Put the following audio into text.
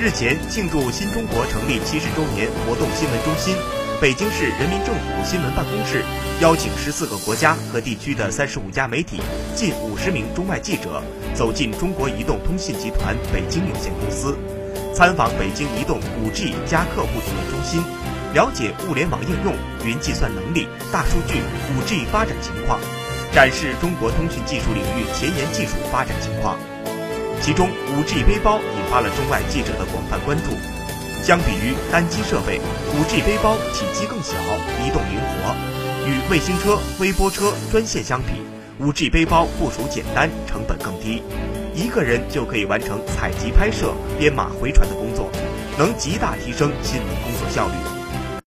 日前，庆祝新中国成立七十周年活动新闻中心，北京市人民政府新闻办公室邀请十四个国家和地区的三十五家媒体、近五十名中外记者走进中国移动通信集团北京有限公司，参访北京移动五 G 加客户体验中心，了解物联网应用、云计算能力、大数据、五 G 发展情况，展示中国通讯技术领域前沿技术发展情况。其中，5G 背包引发了中外记者的广泛关注。相比于单机设备，5G 背包体积更小，移动灵活。与卫星车、微波车、专线相比，5G 背包部署简单，成本更低，一个人就可以完成采集、拍摄、编码、回传的工作，能极大提升新闻工作效率。